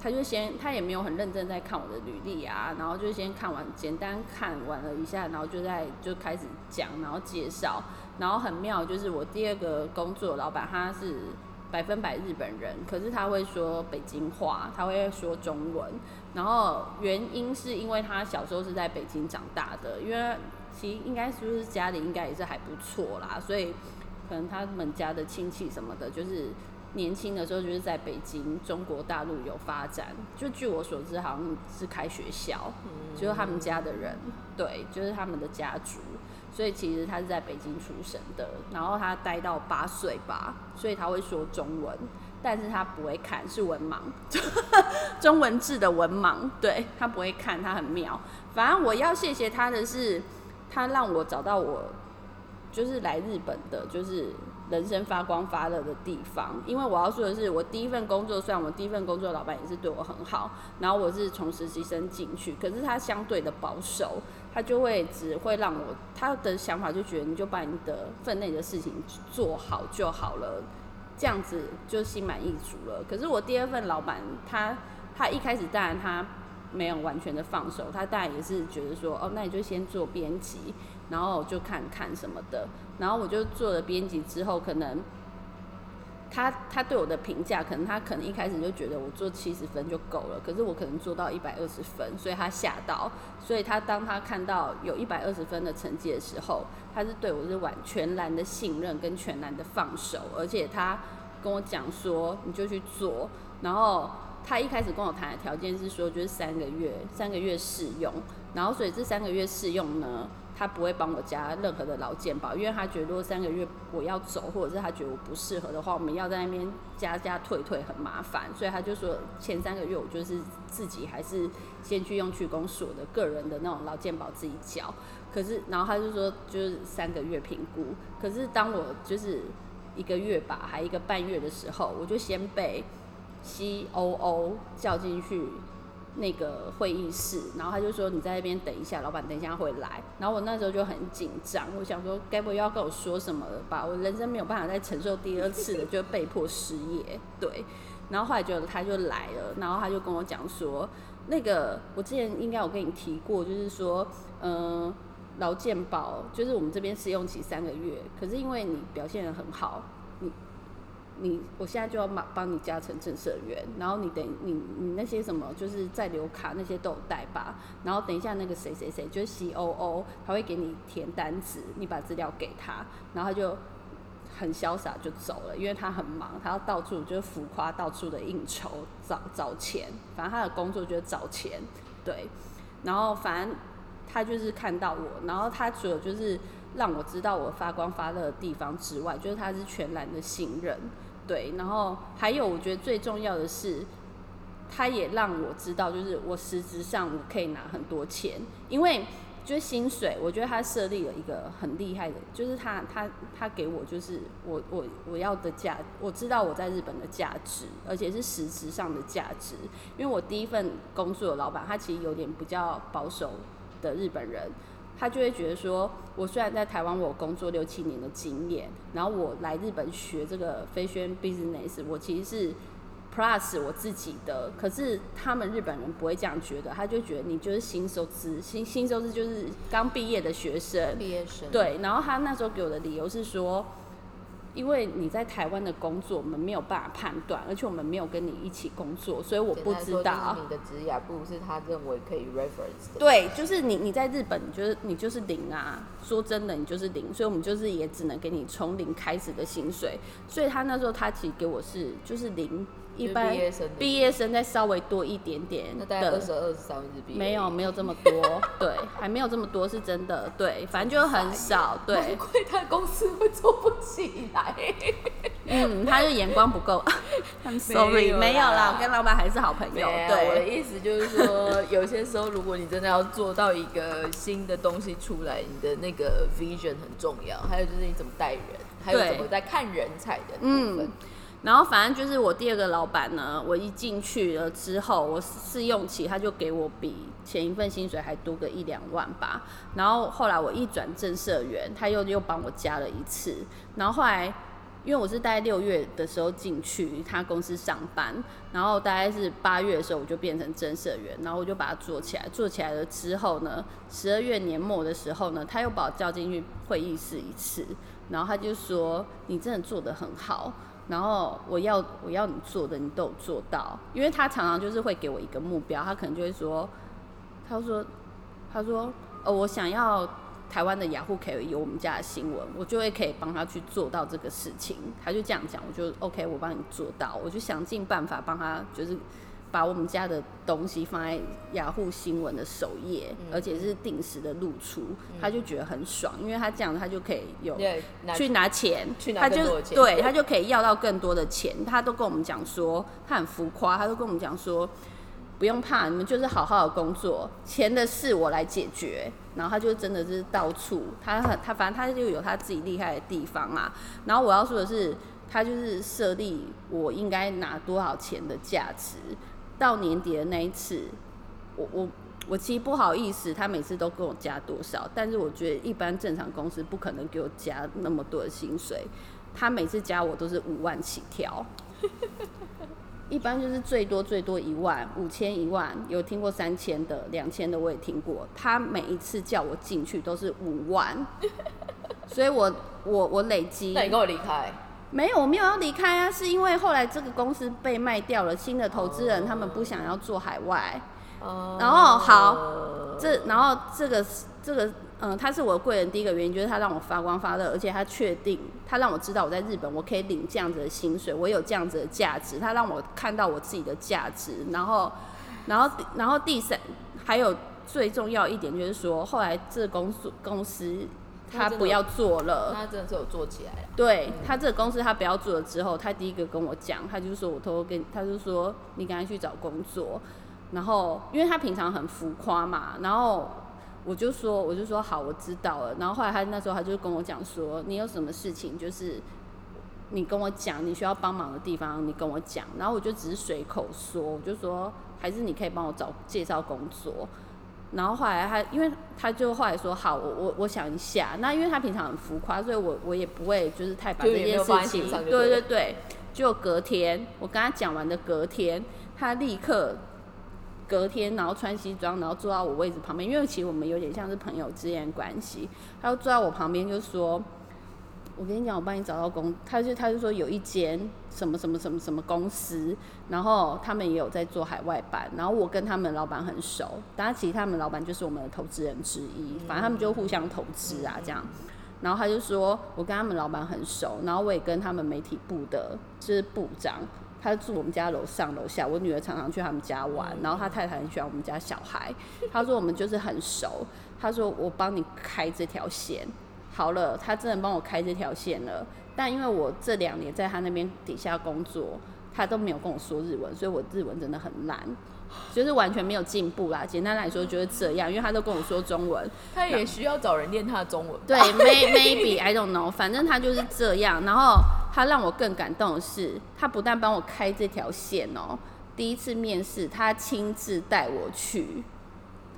他就先，他也没有很认真在看我的履历啊，然后就先看完，简单看完了一下，然后就在就开始讲，然后介绍，然后很妙，就是我第二个工作老板他是百分百日本人，可是他会说北京话，他会说中文，然后原因是因为他小时候是在北京长大的，因为其实应该是不是家里应该也是还不错啦，所以可能他们家的亲戚什么的，就是。年轻的时候就是在北京、中国大陆有发展，就据我所知，好像是开学校，就是他们家的人，对，就是他们的家族，所以其实他是在北京出生的，然后他待到八岁吧，所以他会说中文，但是他不会看，是文盲，[laughs] 中文字的文盲，对他不会看，他很妙。反正我要谢谢他的是，他让我找到我，就是来日本的，就是。人生发光发热的地方，因为我要说的是，我第一份工作，虽然我第一份工作老板也是对我很好，然后我是从实习生进去，可是他相对的保守，他就会只会让我他的想法就觉得你就把你的分内的事情做好就好了，这样子就心满意足了。可是我第二份老板，他他一开始当然他没有完全的放手，他当然也是觉得说，哦，那你就先做编辑，然后就看看什么的。然后我就做了编辑之后，可能他他对我的评价，可能他可能一开始就觉得我做七十分就够了，可是我可能做到一百二十分，所以他吓到。所以他当他看到有一百二十分的成绩的时候，他是对我是完全然的信任跟全然的放手，而且他跟我讲说，你就去做，然后。他一开始跟我谈的条件是说，就是三个月，三个月试用，然后所以这三个月试用呢，他不会帮我加任何的劳健保，因为他觉得如果三个月我要走，或者是他觉得我不适合的话，我们要在那边加加退退很麻烦，所以他就说前三个月我就是自己还是先去用去公所的个人的那种劳健保自己缴，可是然后他就说就是三个月评估，可是当我就是一个月吧，还一个半月的时候，我就先被。C O O 叫进去那个会议室，然后他就说：“你在那边等一下，老板等一下会来。”然后我那时候就很紧张，我想说：“该不会又要跟我说什么了吧？我人生没有办法再承受第二次的，就被迫失业。”对。然后后来就他就来了，然后他就跟我讲说：“那个我之前应该有跟你提过，就是说，嗯，劳健保就是我们这边试用期三个月，可是因为你表现的很好，你。”我现在就要马帮你加成正社员，然后你等你你那些什么就是在留卡那些都有带吧，然后等一下那个谁谁谁就是 C O O 他会给你填单子，你把资料给他，然后他就很潇洒就走了，因为他很忙，他要到处就是浮夸到处的应酬找找钱，反正他的工作就是找钱，对，然后反正他就是看到我，然后他除了就是让我知道我发光发热的地方之外，就是他是全然的信任。对，然后还有我觉得最重要的是，他也让我知道，就是我实质上我可以拿很多钱，因为就是薪水，我觉得他设立了一个很厉害的，就是他他他给我就是我我我要的价，我知道我在日本的价值，而且是实质上的价值，因为我第一份工作的老板他其实有点比较保守的日本人。他就会觉得说，我虽然在台湾我工作六七年的经验，然后我来日本学这个飞轩 business，我其实是 plus 我自己的，可是他们日本人不会这样觉得，他就觉得你就是新收资，新新收资就是刚毕业的学生，毕业生，对，然后他那时候给我的理由是说。因为你在台湾的工作，我们没有办法判断，而且我们没有跟你一起工作，所以我不知道。你的职业不是他认为可以 reference 的。对，就是你你在日本，你就是你就是零啊。说真的，你就是零，所以我们就是也只能给你从零开始的薪水。所以他那时候他其实给我是就是零。一般毕业生再稍微多一点点，那大概二十二、十三日币。没有，没有这么多，对，还没有这么多，是真的，对，反正就很少，对。难怪他公司会做不起来。嗯，他就眼光不够。Sorry，没有啦，我跟老板还是好朋友。对，我的意思就是说，有些时候如果你真的要做到一个新的东西出来，你的那个 vision 很重要，还有就是你怎么带人，还有怎么在看人才的部分。然后反正就是我第二个老板呢，我一进去了之后，我试用期他就给我比前一份薪水还多个一两万吧。然后后来我一转正社员，他又又帮我加了一次。然后后来因为我是大概六月的时候进去他公司上班，然后大概是八月的时候我就变成正社员，然后我就把它做起来。做起来了之后呢，十二月年末的时候呢，他又把我叫进去会议室一次，然后他就说：“你真的做得很好。”然后我要我要你做的，你都有做到，因为他常常就是会给我一个目标，他可能就会说，他说，他说，呃，我想要台湾的雅虎可以有我们家的新闻，我就会可以帮他去做到这个事情，他就这样讲，我就 OK，我帮你做到，我就想尽办法帮他，就是。把我们家的东西放在雅虎新闻的首页，而且是定时的露出，他就觉得很爽，因为他这样他就可以有去拿钱，他就对他就可以要到更多的钱。他都跟我们讲说，他很浮夸，他都跟我们讲说，不用怕，你们就是好好的工作，钱的事我来解决。然后他就真的是到处，他很他反正他就有他自己厉害的地方啊。然后我要说的是，他就是设立我应该拿多少钱的价值。到年底的那一次，我我我其实不好意思，他每次都跟我加多少，但是我觉得一般正常公司不可能给我加那么多的薪水，他每次加我都是五万起跳。[laughs] 一般就是最多最多一万、五千、一万，有听过三千的、两千的我也听过。他每一次叫我进去都是五万，[laughs] 所以我我我累积那你跟我离开，没有，我没有要离开啊，是因为后来这个公司被卖掉了，新的投资人他们不想要做海外，哦。然后好这然后这个这个嗯，他是我的贵人，第一个原因就是他让我发光发热，而且他确定他让我知道我在日本我可以领这样子的薪水，我有这样子的价值，他让我看到我自己的价值，然后然后然后第三还有最重要一点就是说，后来这公司公司他不要做了。他真的是有做起来了。对他这个公司他不要做了之后，他第一个跟我讲，他就说我偷偷跟他就说你赶快去找工作，然后因为他平常很浮夸嘛，然后我就说我就说好我知道了，然后后来他那时候他就跟我讲说你有什么事情就是你跟我讲，你需要帮忙的地方你跟我讲，然后我就只是随口说，我就说还是你可以帮我找介绍工作。然后后来他，因为他就后来说好，我我我想一下。那因为他平常很浮夸，所以我我也不会就是太把这件事情对对对对。就隔天我跟他讲完的隔天，他立刻隔天然后穿西装，然后坐到我位置旁边，因为其实我们有点像是朋友之间的关系。他就坐在我旁边就说。我跟你讲，我帮你找到工，他就他就说有一间什么什么什么什么公司，然后他们也有在做海外版，然后我跟他们老板很熟，当然其实他们老板就是我们的投资人之一，反正他们就互相投资啊这样。然后他就说我跟他们老板很熟，然后我也跟他们媒体部的就是部长，他住我们家楼上楼下，我女儿常常去他们家玩，然后他太太很喜欢我们家小孩，他说我们就是很熟，他说我帮你开这条线。好了，他真的帮我开这条线了。但因为我这两年在他那边底下工作，他都没有跟我说日文，所以我日文真的很烂，就是完全没有进步啦。简单来说就是这样，因为他都跟我说中文。他也需要找人练他的中文。对，may [laughs] maybe I don't know，反正他就是这样。然后他让我更感动的是，他不但帮我开这条线哦、第一次面试他亲自带我去，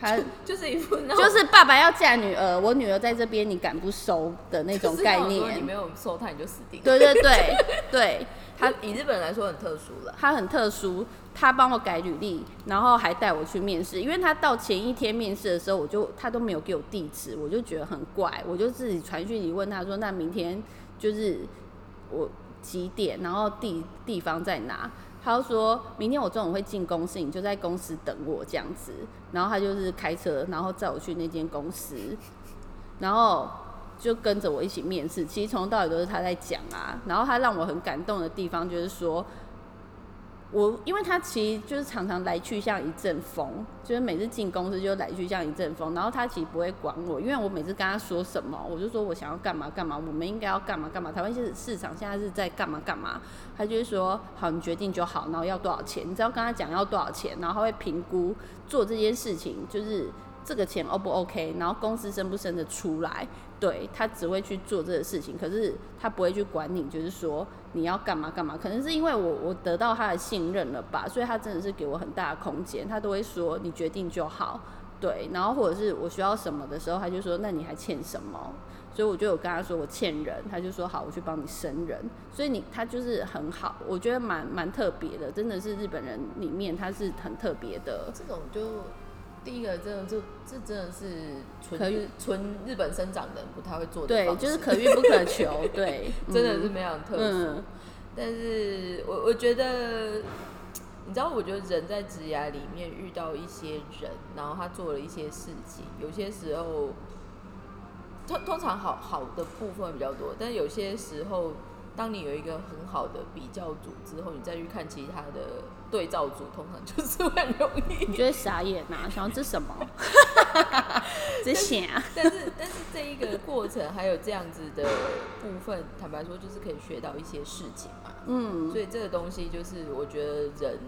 他就是一副那就是爸爸要嫁女儿，我女儿在这边，你敢不收的那种概念。没有收他你就死定了。对对对对，[laughs] 他以日本人来说很特殊了。他很特殊，他帮我改履历，然后还带我去面试。因为他到前一天面试的时候，我就他都没有给我地址，我就觉得很怪，我就自己传讯息问他说：“那明天就是我几点，然后地地方在哪？”他说明天我中午会进公司，你就在公司等我这样子。然后他就是开车，然后载我去那间公司，然后就跟着我一起面试。其实从头到尾都是他在讲啊。然后他让我很感动的地方就是说，我因为他其实就是常常来去像一阵风，就是每次进公司就来去像一阵风。然后他其实不会管我，因为我每次跟他说什么，我就说我想要干嘛干嘛，我们应该要干嘛干嘛。台湾市市场现在是在干嘛干嘛，他就是说好，你决定就好，然后要多少钱，你只要跟他讲要多少钱，然后他会评估做这件事情就是这个钱 O 不 OK，然后公司生不生得出来。对他只会去做这个事情，可是他不会去管你，就是说你要干嘛干嘛。可能是因为我我得到他的信任了吧，所以他真的是给我很大的空间，他都会说你决定就好。对，然后或者是我需要什么的时候，他就说那你还欠什么？所以我就有跟他说我欠人，他就说好，我去帮你生人。所以你他就是很好，我觉得蛮蛮特别的，真的是日本人里面他是很特别的。这种就第一个真的就这真的是纯纯日本生长的人不太会做的对，就是可遇不可求。[laughs] 对，真的嗯是非常特殊。嗯但是我我觉得，你知道，我觉得人在职涯里面遇到一些人，然后他做了一些事情，有些时候，通通常好好的部分比较多，但有些时候，当你有一个很好的比较组之后，你再去看其他的对照组，通常就是会很容易你觉得傻眼呐、想要这什么？[laughs] 这想啊，但是但是这一个过程还有这样子的部分，坦白说就是可以学到一些事情嘛。嗯，所以这个东西就是我觉得人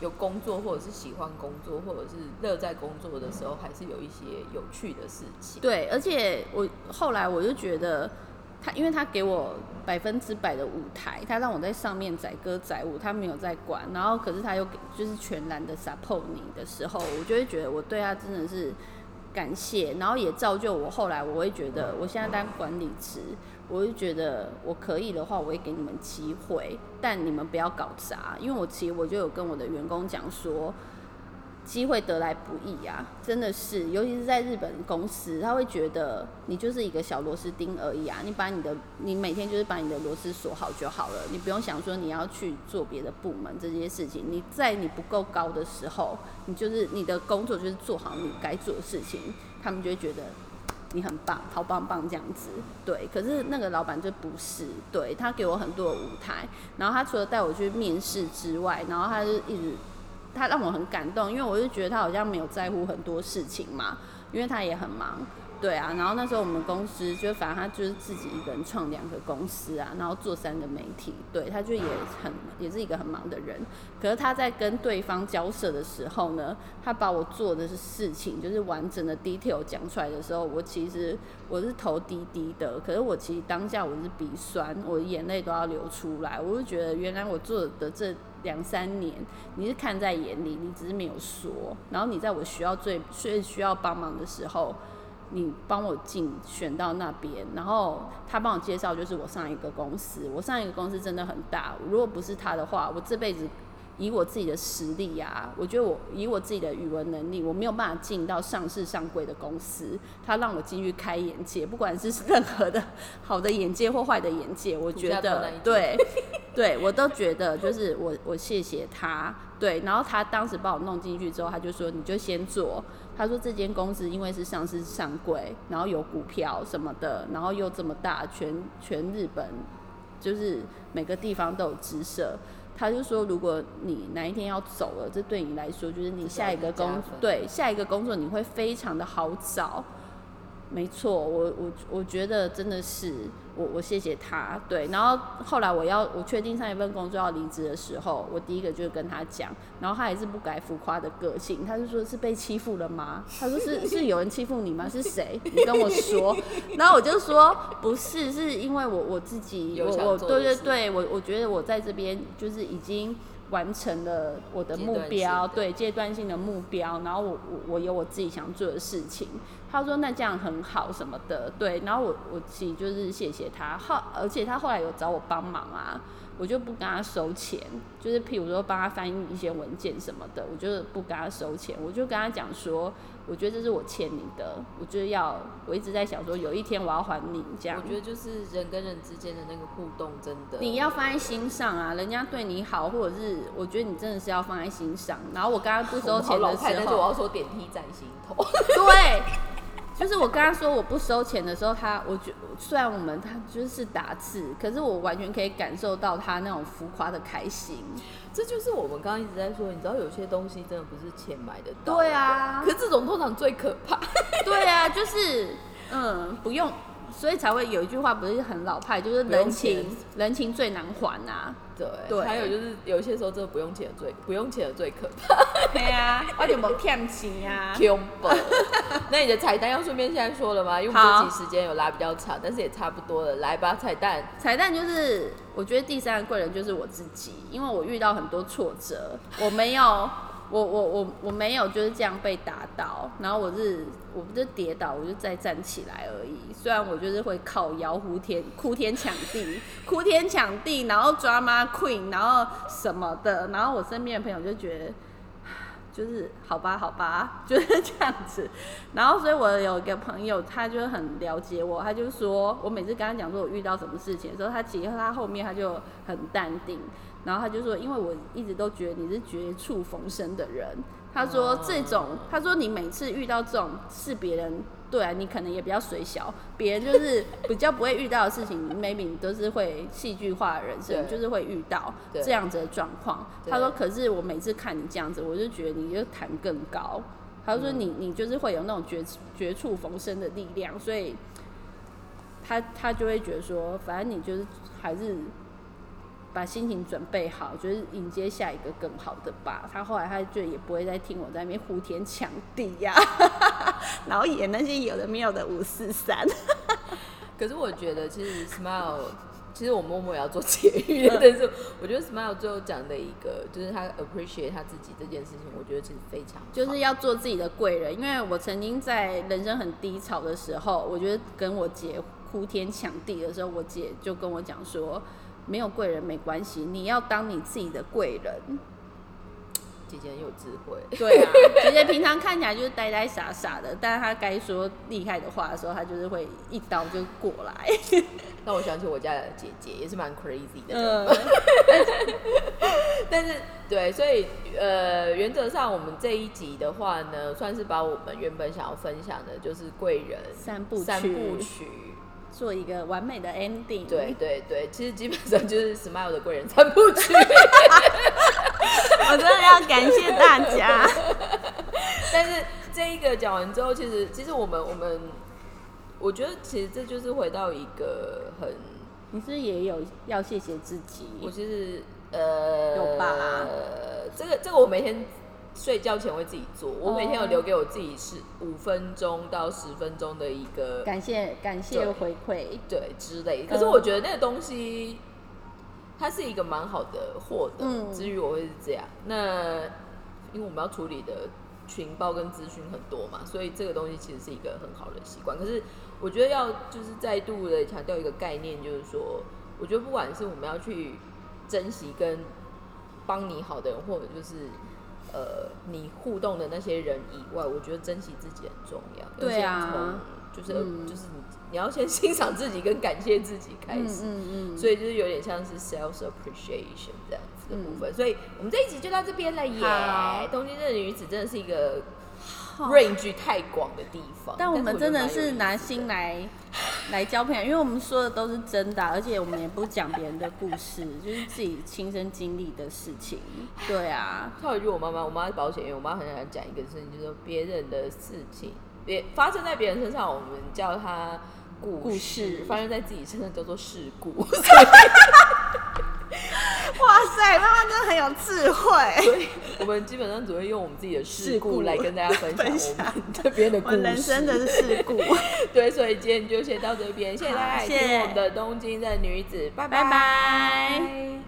有工作或者是喜欢工作或者是乐在工作的时候，还是有一些有趣的事情。对，而且我后来我就觉得他，因为他给我百分之百的舞台，他让我在上面载歌载舞，他没有在管，然后可是他又给就是全然的 support 你的时候，我就会觉得我对他真的是感谢，然后也造就我后来我会觉得，我现在当管理职，我就觉得我可以的话，我会给你们机会，但你们不要搞砸，因为我其实我就有跟我的员工讲说。机会得来不易啊，真的是，尤其是在日本公司，他会觉得你就是一个小螺丝钉而已啊。你把你的，你每天就是把你的螺丝锁好就好了，你不用想说你要去做别的部门这些事情。你在你不够高的时候，你就是你的工作就是做好你该做的事情，他们就会觉得你很棒，好棒棒这样子。对，可是那个老板就不是，对他给我很多的舞台，然后他除了带我去面试之外，然后他就一直。他让我很感动，因为我就觉得他好像没有在乎很多事情嘛，因为他也很忙，对啊。然后那时候我们公司就反正他就是自己一个人创两个公司啊，然后做三个媒体，对，他就也很也是一个很忙的人。可是他在跟对方交涉的时候呢，他把我做的事情就是完整的 detail 讲出来的时候，我其实我是头低低的，可是我其实当下我是鼻酸，我的眼泪都要流出来，我就觉得原来我做的这。两三年，你是看在眼里，你只是没有说。然后你在我需要最最需要帮忙的时候，你帮我进选到那边，然后他帮我介绍，就是我上一个公司。我上一个公司真的很大，如果不是他的话，我这辈子。以我自己的实力呀，我觉得我以我自己的语文能力，我没有办法进到上市上柜的公司。他让我进去开眼界，不管是任何的好的眼界或坏的眼界，我觉得对，对我都觉得就是我我谢谢他。对，然后他当时把我弄进去之后，他就说你就先做。他说这间公司因为是上市上柜，然后有股票什么的，然后又这么大，全全日本就是每个地方都有支设。他就说，如果你哪一天要走了，这对你来说就是你下一个工对下一个工作你会非常的好找。没错，我我我觉得真的是我我谢谢他，对。然后后来我要我确定上一份工作要离职的时候，我第一个就是跟他讲，然后他还是不改浮夸的个性，他就说是被欺负了吗？他说是是有人欺负你吗？是谁？你跟我说。[laughs] 然后我就说不是，是因为我我自己我我对对对，我我觉得我在这边就是已经。完成了我的目标，对阶段性的目标，然后我我我有我自己想做的事情。他说那这样很好什么的，对，然后我我其实就是谢谢他，后而且他后来有找我帮忙啊。我就不跟他收钱，就是譬如说帮他翻译一些文件什么的，我就不跟他收钱。我就跟他讲说，我觉得这是我欠你的，我觉得要，我一直在想说，有一天我要还你这样。我觉得就是人跟人之间的那个互动，真的你要放在心上啊，人家对你好，或者是我觉得你真的是要放在心上。然后我刚刚不收钱的时候，我要说点滴在心头。对。就是我跟他说我不收钱的时候，他我觉虽然我们他就是打字，可是我完全可以感受到他那种浮夸的开心。这就是我们刚刚一直在说，你知道有些东西真的不是钱买的到。对啊，可这种通常最可怕。对啊，就是嗯，不用。所以才会有一句话，不是很老派，就是人情人情最难还呐。对，还有就是有些时候真的不用钱最不用钱的最可怕。对啊，[laughs] 我就没骗钱啊。那你的彩蛋要顺便现在说了吗？因为这集时间有拉比较长，但是也差不多了。来吧，彩蛋。彩蛋就是我觉得第三个贵人就是我自己，因为我遇到很多挫折，我没有。我我我我没有就是这样被打倒，然后我是我不是跌倒，我就再站起来而已。虽然我就是会靠腰呼天哭天抢地，哭天抢地，然后抓妈 queen，然后什么的，然后我身边的朋友就觉得，就是好吧好吧，就是 [laughs] 这样子。然后所以我有一个朋友，他就很了解我，他就说我每次跟他讲说我遇到什么事情的时候，他其实他后面他就很淡定。然后他就说，因为我一直都觉得你是绝处逢生的人。他说这种，他说你每次遇到这种是别人对啊，你可能也比较水小，别人就是比较不会遇到的事情，maybe 你都是会戏剧化的人生，就是会遇到这样子的状况。他说，可是我每次看你这样子，我就觉得你就弹更高。他说你你就是会有那种绝绝处逢生的力量，所以他他就会觉得说，反正你就是还是。把心情准备好，就是迎接下一个更好的吧。他后来他就也不会再听我在那边呼天抢地呀，[laughs] 然后演那些有的没有的五四三。可是我觉得其实 Smile，其实我默默也要做节育，但是我觉得 Smile 最后讲的一个就是他 appreciate 他自己这件事情，我觉得其实非常就是要做自己的贵人。因为我曾经在人生很低潮的时候，我觉得跟我姐呼天抢地的时候，我姐就跟我讲说，没有贵人没关系，你要当你自己的贵人。姐姐很有智慧，对啊，[laughs] 姐姐平常看起来就是呆呆傻傻的，但是她该说厉害的话的时候，她就是会一刀就过来。[laughs] 让我想起我家的姐姐，也是蛮 crazy 的。嗯，[laughs] 但是对，所以呃，原则上我们这一集的话呢，算是把我们原本想要分享的，就是贵人三部三部曲曲。做一个完美的 ending。对，对对，其实基本上就是 Smile 的贵人三部曲。[laughs] 我真的要感谢大家。[laughs] 但是这一个讲完之后，其实其实我们我们，我觉得其实这就是回到一个很，你是不是也有要谢谢自己？我其实呃有吧这个这个我每天睡觉前会自己做，我每天有哦留给我自己是五分钟到十分钟的一个感谢感谢回馈。对之类。可是我觉得那个东西，它是一个蛮好的获得。嗯至于我会是这样，那因为我们要处理的情报跟资讯很多嘛，所以这个东西其实是一个很好的习惯。可是我觉得要就是再度的强调一个概念，就是说，我觉得不管是我们要去珍惜跟帮你好的人，或者就是。呃，你互动的那些人以外，我觉得珍惜自己很重要。要对啊就是、嗯就是你你要先欣赏自己跟感谢自己开嗯始，嗯嗯，所以就是有点像是 self appreciation 这样子的部分。所以我们这一集就到这边了耶。东京的女子真的是一个好。range 太广的地方，但我们真的是拿心心来 [sighs] 来交朋友，因为我们说的都是真的啊，而且我们也不讲别人的故事，就是自己亲身经历的事情。对啊，套一句我妈妈，我妈是保险员，我妈很喜欢讲一个事情，就是说别人的事情，别发生在别人身上，我们叫它故故事发生在自己身上叫做事故。[laughs] 哇塞，妈妈真的很有智慧。所以我们基本上只会用我们自己的事事故故来跟大家分享我享们这边的故事。[laughs] 人生的事故，[laughs] 对，所以今天就先到这边，谢谢大家听我们的东京的女子，拜拜拜